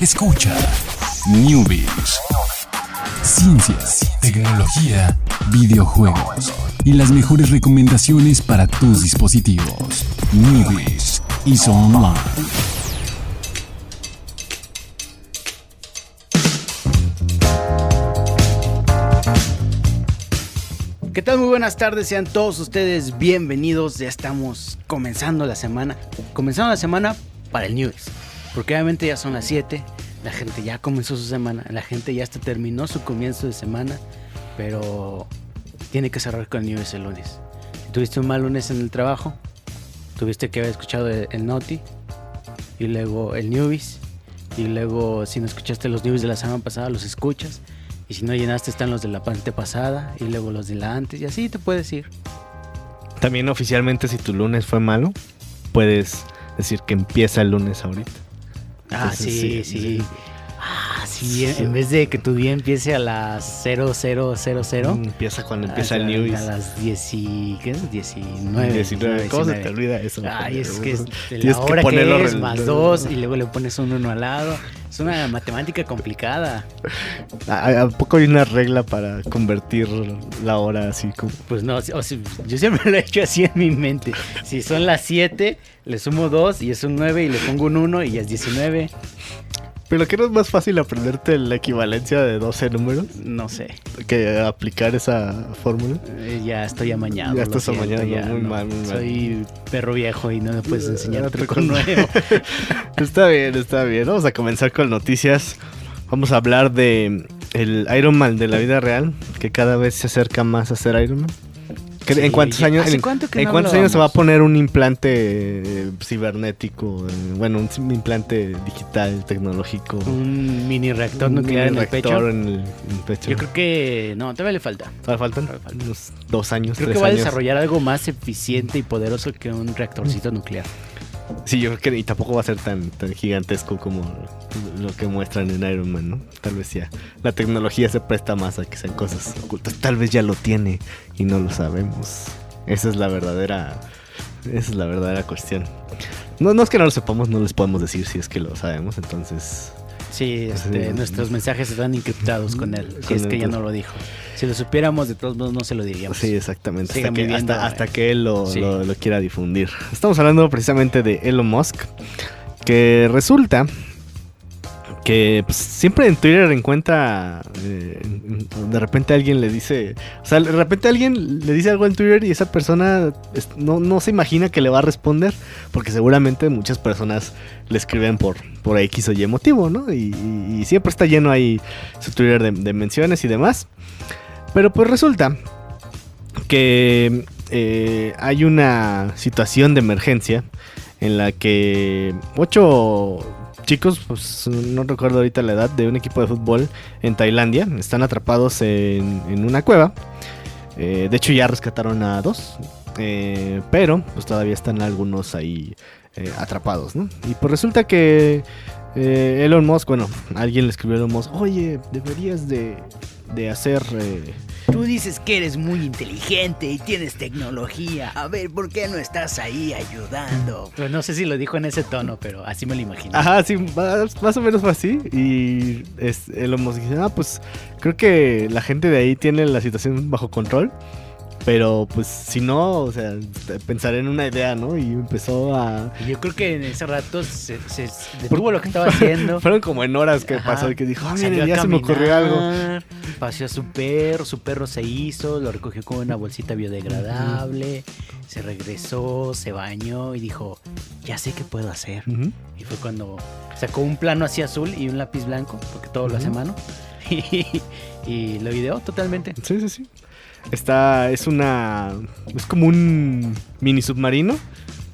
Escucha Newbies. Ciencias, tecnología, videojuegos y las mejores recomendaciones para tus dispositivos. Newbies y Online. ¿Qué tal? Muy buenas tardes, sean todos ustedes bienvenidos. Ya estamos comenzando la semana. Comenzando la semana para el News. Porque obviamente ya son las 7, la gente ya comenzó su semana, la gente ya hasta terminó su comienzo de semana, pero tiene que cerrar con el News el lunes. Si tuviste un mal lunes en el trabajo, tuviste que haber escuchado el, el Noti y luego el Newbies. Y luego, si no escuchaste los News de la semana pasada, los escuchas. Y si no llenaste, están los de la parte pasada y luego los de la antes. Y así te puedes ir. También oficialmente si tu lunes fue malo, puedes decir que empieza el lunes ahorita. Ah, Entonces, sí, sí, sí. Sí. En- vez de que tu día empiece a las 0000, Mm, Empieza cuando empieza a, el news. A las 10 y, ¿qué es? 19. 19. ¿Cómo se te 19. olvida eso? Ay, es que es la que hora que, ponerlo es, más dos, y luego le pones un uno al lado. Es una matemática complicada. ¿A, a poco hay una regla para convertir la hora así como? Pues no, o sea, yo siempre lo he hecho así en mi mente. Si son las 7, le sumo 2 y es un 9 y le pongo un 1 y ya es 19. Pero que no es más fácil aprenderte la equivalencia de 12 números No sé. que aplicar esa fórmula. Eh, Ya estoy amañado. Ya estás siento, amañado, ya muy no. mal, muy mal. Soy perro viejo y no me puedes enseñar Ah, truco truco nuevo. Está bien, está bien. Vamos a comenzar con noticias. Vamos a hablar de el Iron Man de la vida real, que cada vez se acerca más a ser Iron Man. ¿Qué- Sí, ¿En cuántos años, ¿hace en, cuánto en no cuántos años se va a poner un implante eh, cibernético? eh, bueno, un implante digital, tecnológico. Un mini reactor nuclear en el pecho. reactor en el, en el pecho. Yo creo que no, todavía le falta. ¿Todavía faltan? todavía falta. Unos dos años, Creo que va a desarrollar algo más eficiente y poderoso que un reactorcito nuclear. Sí, yo creo que y tampoco va a ser tan, tan gigantesco como lo que muestran en Iron Man, ¿no? Tal vez ya. La tecnología se presta más a que sean cosas ocultas. Tal vez ya lo tiene y no lo sabemos. Esa es la verdadera. Esa es la verdadera cuestión. No, no es que no lo sepamos, no les podemos decir si es que lo sabemos, entonces. Sí, este, Sí. nuestros mensajes están encriptados con él. Si es que ya no lo dijo. Si lo supiéramos, de todos modos no se lo diríamos. Sí, exactamente. Hasta que, viviendo, hasta, eh. hasta que él lo, Sí. lo- lo quiera difundir. Estamos hablando precisamente de Elon Musk. Que resulta que pues, siempre en Twitter encuentra. eh, de repente alguien le dice. O sea, de repente alguien le dice algo en Twitter y esa persona no, no se imagina que le va a responder. Porque seguramente muchas personas le escriben por, por X o Y motivo, ¿no? Y, y- y siempre está lleno ahí su Twitter de, de menciones y demás. Pero pues resulta que eh, hay una situación de emergencia en la que ocho chicos, pues no recuerdo ahorita la edad, de un equipo de fútbol en Tailandia están atrapados en, en una cueva. Eh, de hecho ya rescataron a dos, eh, pero pues todavía están algunos ahí eh, atrapados. Y pues resulta que eh, Elon Musk, bueno, alguien le escribió a Elon Musk, oye, deberías de, de hacer... eh, Tú dices que eres muy inteligente y tienes tecnología. A ver, ¿por qué no estás ahí ayudando? Pues no sé si lo dijo en ese tono, pero así me lo imagino. Ajá, sí, más, más o menos fue así. Y es, Elon Musk dice, ah, pues creo que la gente de ahí tiene la situación bajo control. Pero pues si no, o sea, pensaré en una idea, ¿no? Y empezó a... Yo creo que en ese rato se, se detuvo lo que estaba haciendo. Fueron como en horas que Ajá. pasó y que dijo, ah, ya se me ocurrió algo. caminar, Paseó a su perro, su perro se hizo, lo recogió con una bolsita biodegradable, se regresó, se bañó y dijo, ya sé qué puedo hacer. Y fue cuando sacó un plano así azul y un lápiz blanco, porque todo lo hace mano, y, y lo ideó totalmente. Sí, sí, sí. Está, es una, es como un mini submarino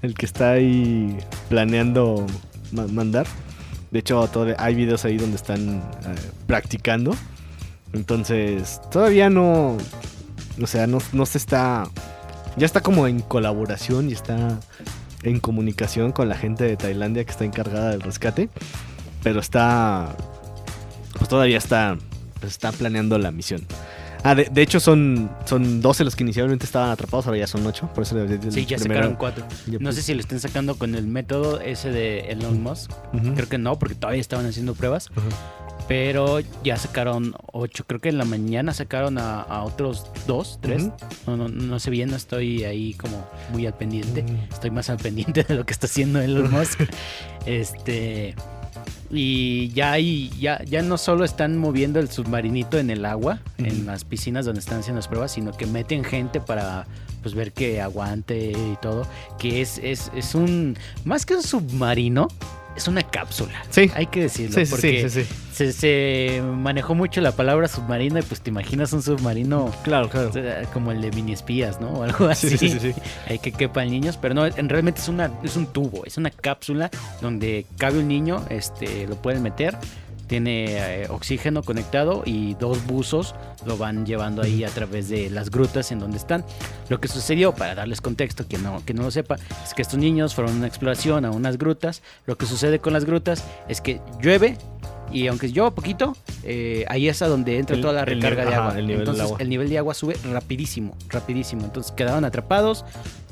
el que está ahí planeando ma- mandar. De hecho, todo- hay videos ahí donde están eh, practicando. Entonces, todavía no, o sea, no, no se está, ya está como en colaboración y está en comunicación con la gente de Tailandia que está encargada del rescate. Pero está, pues todavía está, pues está planeando la misión. Ah, de, de hecho son, son 12 los que inicialmente estaban atrapados, ahora ya son 8. Por eso el Sí, ya primero- sacaron cuatro. ya No pues- sé si lo estén sacando con el método ese de Elon Musk. Creo que no, porque todavía estaban haciendo pruebas. Pero ya sacaron ocho. Creo que en la mañana sacaron a, a otros dos, tres. Ujú. no, no, no sé bien, no estoy ahí como muy al pendiente. Estoy más al pendiente de lo que está haciendo Elon Musk. este. Y ya hay, ya, ya no solo están moviendo el submarinito en el agua, en las piscinas donde están haciendo las pruebas, sino que meten gente para pues ver que aguante y todo. Que es, es, es un. Más que un submarino, es una cápsula. Sí. Hay que decirlo. Sí, porque sí, sí, sí. Se, se manejó mucho la palabra submarino y pues te imaginas un submarino Claro, claro. sea, como el de mini espías, ¿no? O algo así. Sí, sí. Hay que quepan niños, pero no, en realmente es una es un tubo, es una cápsula donde cabe un niño, este lo pueden meter, tiene eh, oxígeno conectado y dos buzos lo van llevando ahí a través de las grutas en donde están. Lo que sucedió, para darles contexto, que no, que no lo sepa, es que estos niños fueron a una exploración a unas grutas. Lo que sucede con las grutas es que llueve y aunque llueva poquito, eh, ahí es a donde entra El- toda la recarga nivel- de ajá, agua. el nivel Entonces agua. el nivel de agua sube rapidísimo, rapidísimo. Entonces quedaron atrapados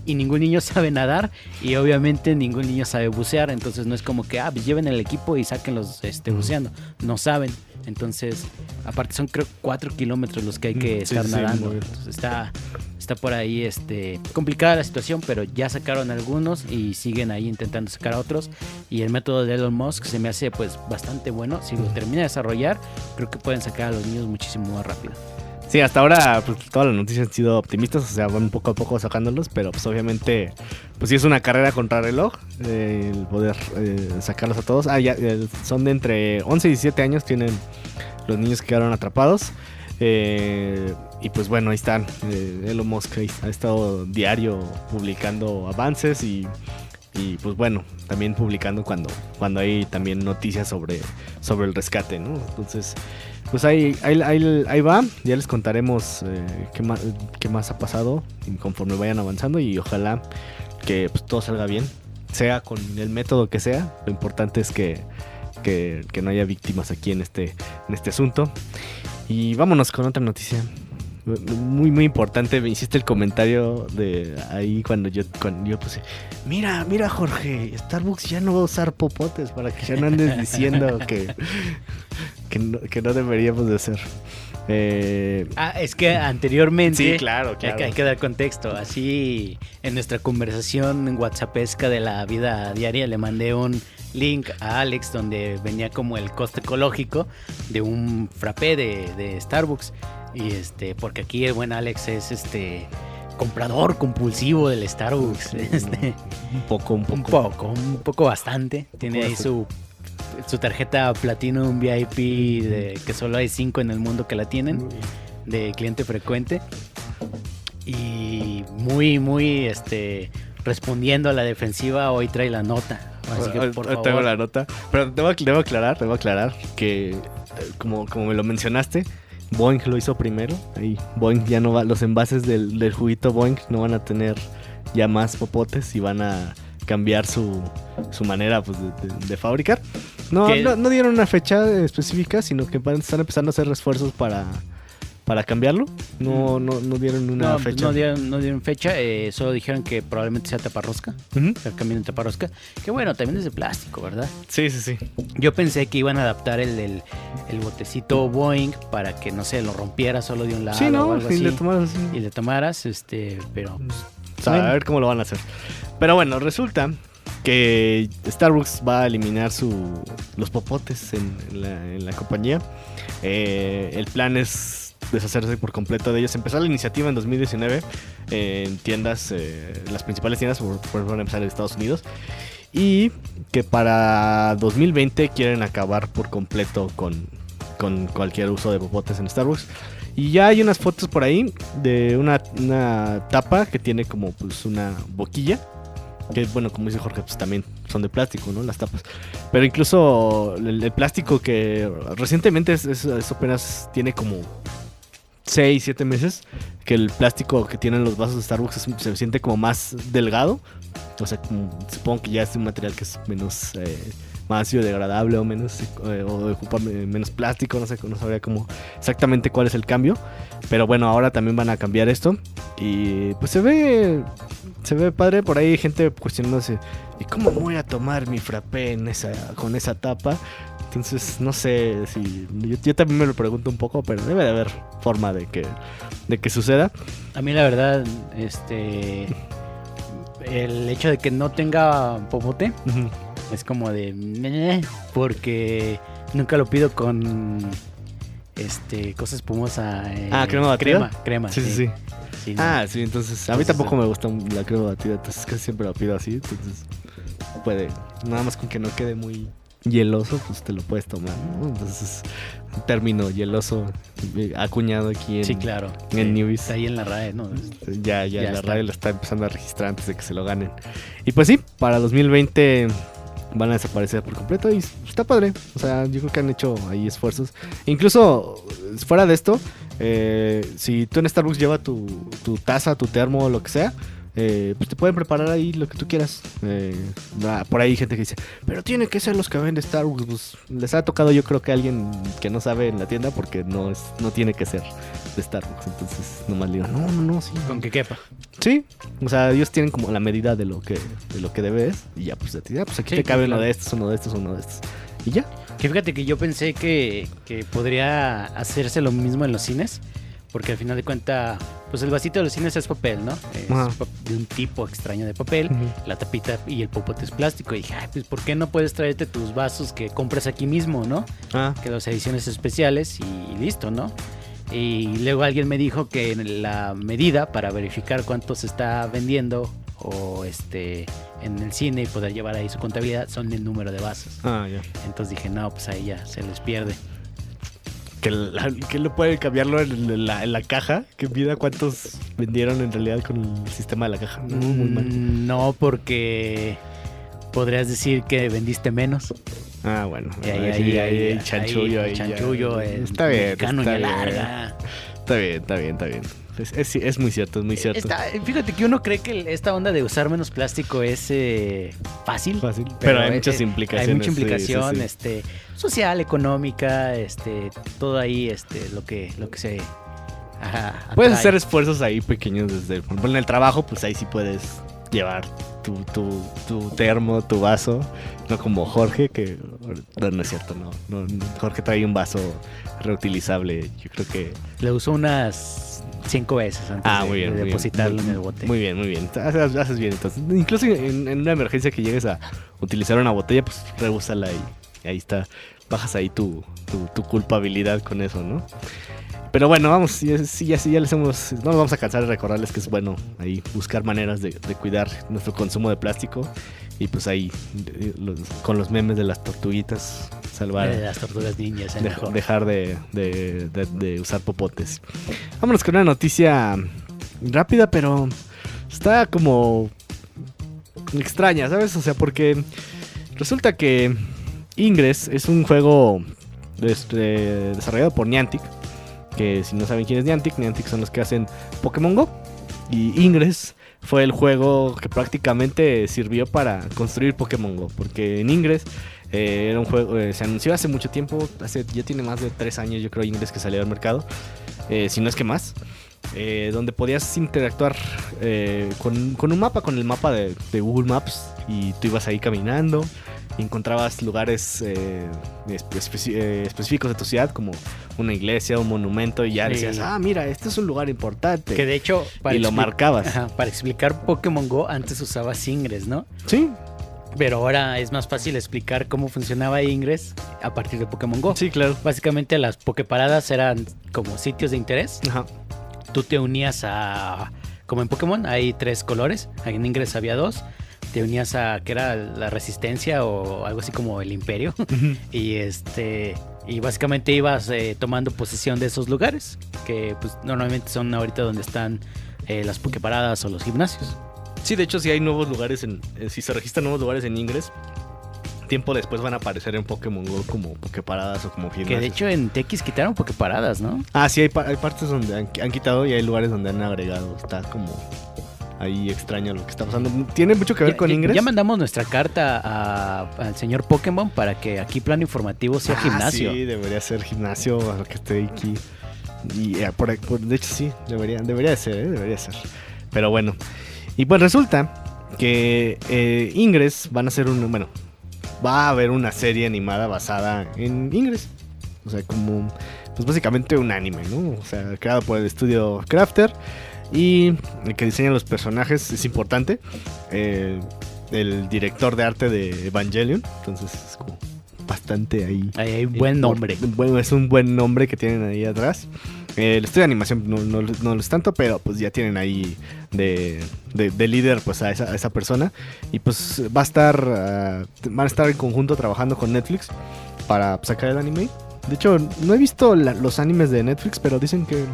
y ningún niño sabe nadar y obviamente ningún niño sabe bucear. Entonces no es como que, ah, pues lleven el equipo y sáquenlos este, buceando. No saben. Entonces, aparte son creo cuatro kilómetros los que hay que Mm, sí, estar sí, nadando. Entonces está, está por ahí este, complicada la situación, pero ya sacaron algunos y siguen ahí intentando sacar a otros. Y el método de Elon Musk se me hace pues bastante bueno. Si lo termina de desarrollar, creo que pueden sacar a los niños muchísimo más rápido. Sí, hasta ahora pues, todas las noticias han sido optimistas, o sea, van poco a poco sacándolos, pero pues obviamente, pues sí es una carrera contra reloj eh, el poder eh, sacarlos a todos. Ah, ya, eh, son de entre 11 y 17 años, tienen los niños que quedaron atrapados. y pues bueno, ahí están. Elon Musk ha estado diario publicando avances y, y, pues bueno, también publicando cuando, cuando hay también noticias sobre, sobre el rescate, ¿no? Entonces, pues ahí, ahí, ahí, ahí va, ya les contaremos eh, qué, más, qué más ha pasado conforme vayan avanzando y ojalá que pues, todo salga bien, sea con el método que sea, lo importante es que, que, que no haya víctimas aquí en este, en este asunto. Y vámonos con otra noticia. Muy, muy importante, me hiciste el comentario de ahí cuando yo, cuando yo puse, mira, mira Jorge, Starbucks ya no va a usar popotes para que ya no andes diciendo que, que, no, que no deberíamos de hacer. Eh, Ah, es que anteriormente... sí, claro, Hay claro. que, hay que dar contexto. Así, en nuestra conversación en WhatsAppesca de la vida diaria, le mandé un link a Alex donde venía como el coste ecológico de un frappé de, de Starbucks. Y este, porque aquí el buen Alex es este comprador compulsivo del Starbucks. Este, un poco, un poco. un poco, un poco bastante. Tiene ahí su, su tarjeta Platinum VIP de que solo hay cinco en el mundo que la tienen de cliente frecuente y muy muy este respondiendo a la defensiva hoy trae la nota así que por Ahorita favor tengo la nota. Pero debo, debo aclarar, debo aclarar que eh, como, como me lo mencionaste, Boeing lo hizo primero. Ahí Boeing ya no va, los envases del, del juguito Boeing no van a tener ya más popotes y van a cambiar su, su manera pues, de, de- de fabricar. No, Que- no, no dieron una fecha específica, sino que están empezando a hacer esfuerzos para, para cambiarlo. No, no, no dieron una no, fecha. no dieron, no dieron fecha, eh, solo dijeron que probablemente sea taparrosca, el cambio de taparrosca, que bueno, también es de plástico, ¿verdad? Sí, sí, sí. Yo pensé que iban a adaptar el, el, el botecito Boeing para que, no sé, lo rompiera solo de un lado Sí, o no, algo y así, le tomaron así. y le tomaras, este, pero pues, O sea, a ver cómo lo van a hacer. Pero bueno, resulta que Starbucks va a eliminar su, los popotes en, la, compañía. Eh, el plan es deshacerse por completo de ellos. Empezó la iniciativa en 2019 eh, en tiendas, eh, las principales tiendas, por, por empezar en Estados Unidos. Y que para 2020 quieren acabar por completo con, con cualquier uso de popotes en Starbucks. Y ya hay unas fotos por ahí de una, una tapa que tiene como pues una boquilla. Que bueno, como dice Jorge, pues también son de plástico, ¿no? Las tapas. Pero incluso el, el plástico que recientemente es, es- es apenas tiene como 6, 7 meses. Que el plástico que tienen los vasos de Starbucks es- se siente como más delgado. O sea, como- supongo que ya es un material que es menos eh, más biodegradable o menos eh, o ocupa me- menos plástico, no sé, no sabría cómo exactamente cuál es el cambio. Pero bueno, ahora también van a cambiar esto y pues se ve se ve padre por ahí hay gente cuestionándose, ¿y cómo voy a tomar mi frappé en esa con esa tapa? Entonces, no sé si yo, yo también me lo pregunto un poco, pero debe de haber forma de que de que suceda. A mí la verdad, este... El hecho de que no tenga popote Ujú. es como de... Porque nunca lo pido con... Este, cosa espumosa. eh, Ah, crema batida. Crema, crema. Sí, sí, sí. Sí, no. Ah, sí, entonces a mí Entonces, tampoco eh. me gusta la crema batida, entonces casi siempre lo pido así, entonces puede, nada más con que no quede muy hieloso, pues te lo puedes tomar, ¿no? Entonces, un término hieloso eh, acuñado aquí en, Sí, claro. en Sí, Newbies. Está ahí en la RAE, ¿no? ya, ya, Ya la está. radio lo está empezando a registrar antes de que se lo ganen. Y pues sí, para 2020 van a desaparecer por completo y está padre. O sea, yo creo que han hecho ahí esfuerzos. Incluso fuera de esto, eh, si tú en Starbucks llevas tu, tu taza, tu termo lo que sea, eh, pues te pueden preparar ahí lo que tú quieras. Eh, ah, por ahí hay gente que dice, pero tiene que ser los que venden Starbucks. Pues les ha tocado yo creo que alguien que no sabe en la tienda porque no, es, no tiene que ser de Starbucks. Entonces nomás le digo, no, no, no, sí. Con que quepa. Sí, o sea, ellos tienen como la medida de lo que, de lo que debes y ya pues, a ti, ah, pues aquí Sí, te cabe claro. uno de estos, uno de estos, uno de estos. Y ya. Que fíjate que yo pensé que, que podría hacerse lo mismo en los cines. Porque al final de cuentas, pues el vasito de los cines es papel, ¿no? Es Ajá. de un tipo extraño de papel. La tapita y el popote es plástico. Y dije, ay, pues ¿por qué no puedes traerte tus vasos que compras aquí mismo, ¿no? Ah, Que las ediciones especiales y listo, ¿no? Y luego alguien me dijo que la medida para verificar cuánto se está vendiendo o este en el cine y poder llevar ahí su contabilidad son el número de vasos. ah, ya. Entonces dije, no, pues ahí ya se les pierde. Que, la- que lo puede cambiarlo en la, en la caja, que mida cuántos vendieron en realidad con el sistema de la caja. No, muy mal. Mm, No, porque podrías decir que vendiste menos. Ah, bueno. Y ahí, ahí, chanchullo. ahí, chanchullo, está bien, está bien. Está bien, está bien, está bien. Es, es- es muy cierto, es muy cierto. Está- fíjate que uno cree que esta onda de usar menos plástico es eh, fácil. Fácil. Pero, hay eh, muchas implicaciones. Hay mucha sí, implicación, sí. este, social, económica, este, todo ahí, este, lo que, lo que se. Ajá, Puedes hacer esfuerzos ahí pequeños desde, ejemplo, en el trabajo, pues ahí sí puedes llevar tu, tu, tu termo, tu vaso, no como Jorge, que no, no es cierto, no, no, Jorge trae un vaso reutilizable, yo creo que... Le uso unas cinco veces antes Ah, de, muy bien, de muy bien, depositarlo muy- en el bote. Muy bien, muy bien, haces, haces bien entonces. Incluso en, en una emergencia que llegues a utilizar una botella, pues reúsala y ahí está, bajas ahí tu, tu, tu culpabilidad con eso, ¿no? Pero bueno, vamos, sí, sí, ya, sí, ya les hemos. No nos vamos a cansar de recordarles que es bueno ahí buscar maneras de, de cuidar nuestro consumo de plástico. Y pues ahí, de- los- con los memes de las tortuguitas, salvar. Eh, las tortugas el Dej- mejor. dejar de, de- de- de usar popotes. Vámonos con una noticia rápida, pero está como extraña, ¿sabes? O sea, porque resulta que Ingress es un juego este, desarrollado por Niantic. Que si no saben quién es Niantic, Niantic son los que hacen Pokémon Go. Y Ingress fue el juego que prácticamente sirvió para construir Pokémon Go. Porque en Ingress eh, era un juego, eh, se anunció hace mucho tiempo, hace, ya tiene más de tres años yo creo Ingress que salió al mercado, eh, si no es que más, eh, donde podías interactuar eh, con, con un mapa, con el mapa de, de Google Maps y tú ibas ahí caminando y encontrabas lugares eh, eh, específicos de tu ciudad como una iglesia, un monumento y ya Sí. decías, ah, mira, este es un lugar importante. Que de hecho, y lo marcabas. Ajá, para explicar Pokémon Go, antes usaba Ingress, ¿no? Sí, Pero ahora es más fácil explicar cómo funcionaba Ingress a partir de Pokémon Go. sí, claro. Básicamente las Poképaradas eran como sitios de interés. Ajá. Tú te unías a... Como en Pokémon hay tres colores. En Ingress había dos. Te unías a que era la resistencia o algo así como el imperio. y este... Y básicamente ibas eh, tomando posesión de esos lugares. Que pues normalmente son ahorita donde están eh, las Poképaradas o los gimnasios. Sí, de hecho, si hay nuevos lugares en. eh, si se registran nuevos lugares en Ingress, tiempo después van a aparecer en Pokémon Go como Poképaradas o como Que de gimnasios. hecho en TX quitaron Poképaradas, ¿no? Ah, sí, hay, pa- hay partes donde han, han quitado y hay lugares donde han agregado. Está como. ahí extraño lo que está pasando. Tiene mucho que ver Ya- con Ingress. Ya mandamos nuestra carta a- al señor Pokémon para que aquí plano informativo sea Ah, gimnasio. Sí, debería ser gimnasio, a lo que esté aquí. Y eh, por, por- de hecho sí, debería, debería de ser, ¿eh? debería ser. Pero bueno. Y pues resulta que eh, Ingress van a ser un, bueno, va a haber una serie animada basada en Ingress. O sea, como, pues básicamente un anime, ¿no? O sea, creado por el estudio Crafter y el que diseña los personajes es importante. Eh, el director de arte de Evangelion, entonces es como bastante ahí. Ahí hay buen nombre. Bueno, es un buen nombre que tienen ahí atrás. El estudio de animación no, no, no lo es tanto, pero pues ya tienen ahí de, de- de líder pues a esa, a esa persona. Y pues va a estar, ah, van a estar en conjunto trabajando con Netflix para sacar el anime. De hecho, no he visto la- los animes de Netflix, pero dicen que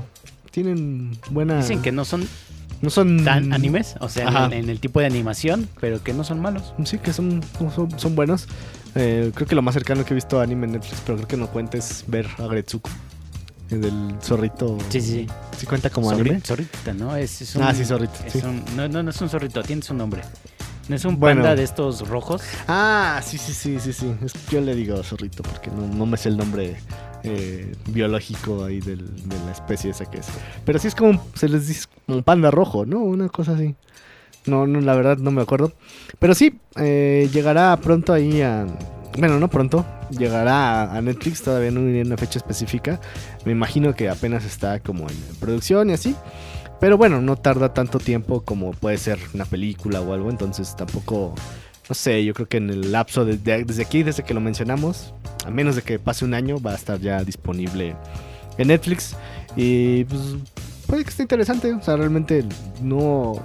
tienen buena... Dicen que no son no son tan animes, o sea, en, en el tipo de animación, pero que no son malos. Sí, que son, son, son buenos. Eh, creo que lo más cercano que he visto a anime en Netflix, pero creo que no cuenta es ver a Gretsuko. El del zorrito. Sí, sí, sí. ¿Sí cuenta como Zorri- anime? Zorrita, ¿no? Es, es un, Ah, sí, zorrito, es sí. un- no, no, no es un zorrito, tiene su nombre. No es un Bueno. panda de estos rojos. Ah, sí, sí, sí, sí, sí. Yo le digo zorrito porque no, no me sé el nombre eh, biológico ahí del- de la especie esa que es. Pero sí es como, se les dice como un panda rojo, ¿no? Una cosa así. No, no, la verdad no me acuerdo. Pero sí, eh, llegará pronto ahí a... Bueno, no pronto. Llegará a, Netflix, todavía no hay una fecha específica. Me imagino que apenas está como en producción y así. Pero bueno, no tarda tanto tiempo como puede ser una película o algo. Entonces tampoco... No sé, yo creo que en el lapso de- de- desde aquí, desde que lo mencionamos, a menos de que pase un año, va a estar ya disponible en Netflix. Y pues puede que esté interesante. O sea, realmente no.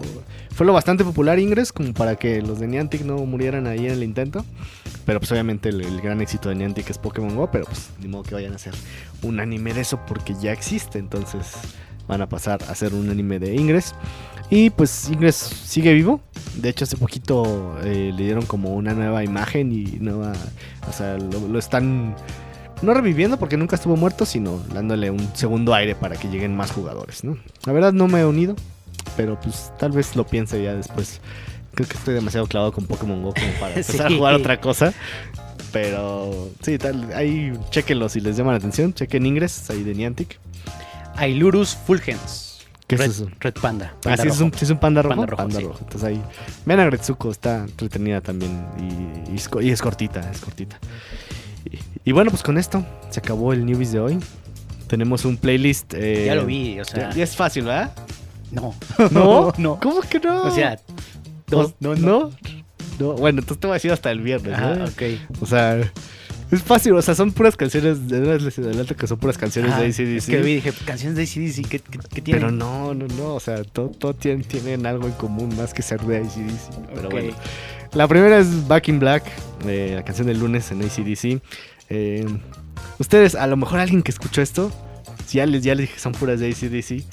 Fue lo bastante popular Ingress como para que los de Niantic no murieran ahí en el intento. Pero pues obviamente el, gran éxito de Niantic es Pokémon Go. Pero pues ni modo que vayan a hacer un anime de eso porque ya existe. Entonces van a pasar a hacer un anime de Ingress. Y pues Ingress sigue vivo. De hecho, hace poquito eh, le dieron como una nueva imagen y nueva. O sea, lo, lo están. No reviviendo porque nunca estuvo muerto, sino dándole un segundo aire para que lleguen más jugadores, ¿no? La verdad no me he unido, pero pues tal vez lo piense ya después. Creo que estoy demasiado clavado con Pokémon Go como para empezar Sí. a jugar otra cosa. Pero sí, tal, ahí chequenlo si les llama la atención. Chequen Ingress ahí de Niantic. Ailurus fulgens. ¿Qué Red, es eso? Red Panda. Ah, panda sí, es un, sí es un panda rojo. Panda rojo, sí. Entonces ahí. Vean a Gretsuko, está entretenida también. Y, y es, co- y es cortita, es cortita. Y, y bueno, pues con esto se acabó el newbies de hoy. Tenemos un playlist. eh, Ya lo vi, o sea. Ya, ya es fácil, ¿verdad? No. ¿No? no. ¿Cómo que no? O sea, no, no, no. No, Bueno, entonces te voy a decir hasta el viernes. Ajá, ¿no? ok. O sea, es fácil. O sea, son puras canciones. De adelanto que son puras canciones Ajá, de ACDC. Es que vi, dije, canciones de ACDC, ¿qué, qué, qué tienen? Pero no, no, no. O sea, todo, todo tienen, tienen algo en común más que ser de ACDC. Pero bueno. La primera es Back in Black, eh, la canción del lunes en ACDC. Eh, ustedes, a lo mejor alguien que escuchó esto, si ya les, ya les dije que son puras de ACDC,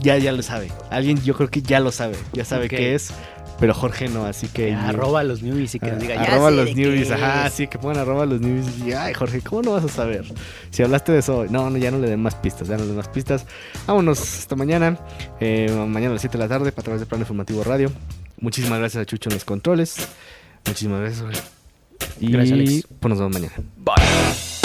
ya, ya lo sabe. Alguien yo creo que ya lo sabe, ya sabe qué es, pero Jorge no, así que... Arroba los newbies y que nos diga, ya arroba sé los de qué newbies, ajá, es". sí, que pongan arroba los newbies y ay Jorge, ¿cómo no vas a saber? Si hablaste de eso hoy, no, no, ya no le den más pistas, ya no le den más pistas. Vámonos hasta mañana, eh, mañana a las 7 de la tarde, a través de Plan Informativo Radio. Muchísimas gracias a Chucho en los controles, muchísimas gracias. Jorge. Y Gracias, Alex. pues nos vemos mañana. I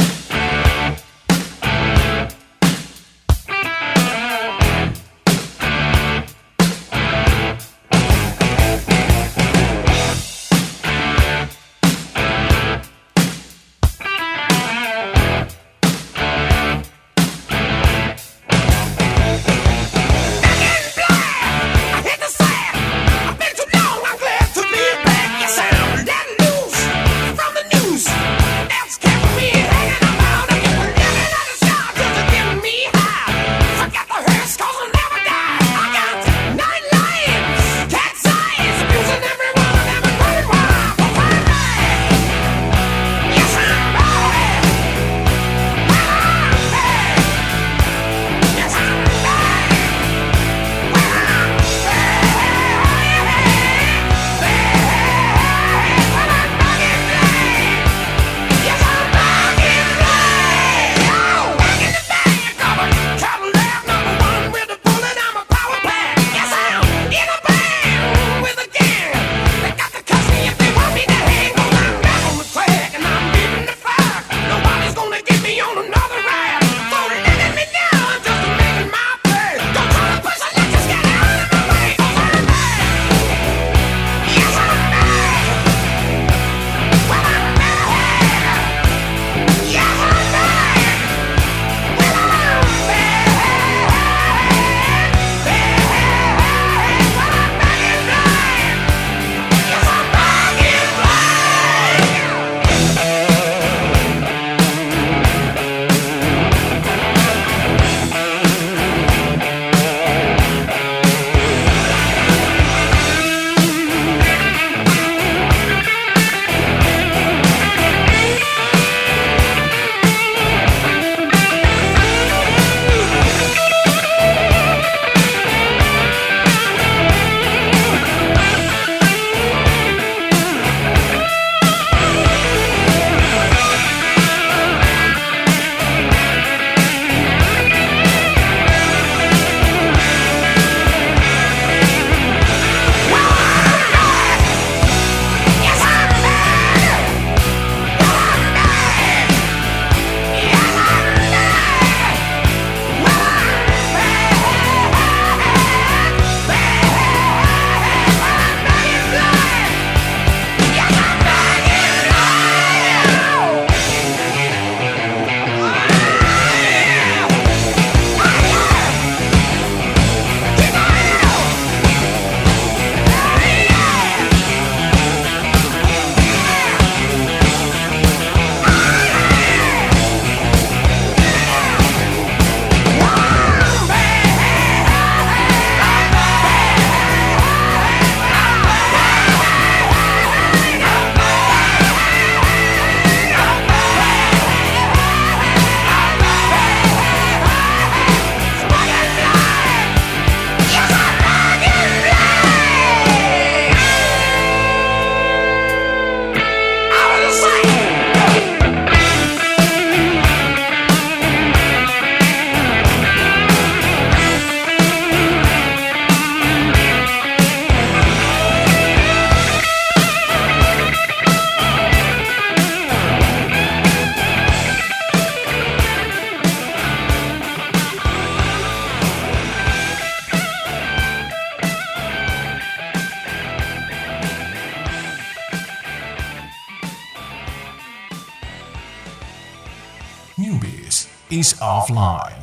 Offline.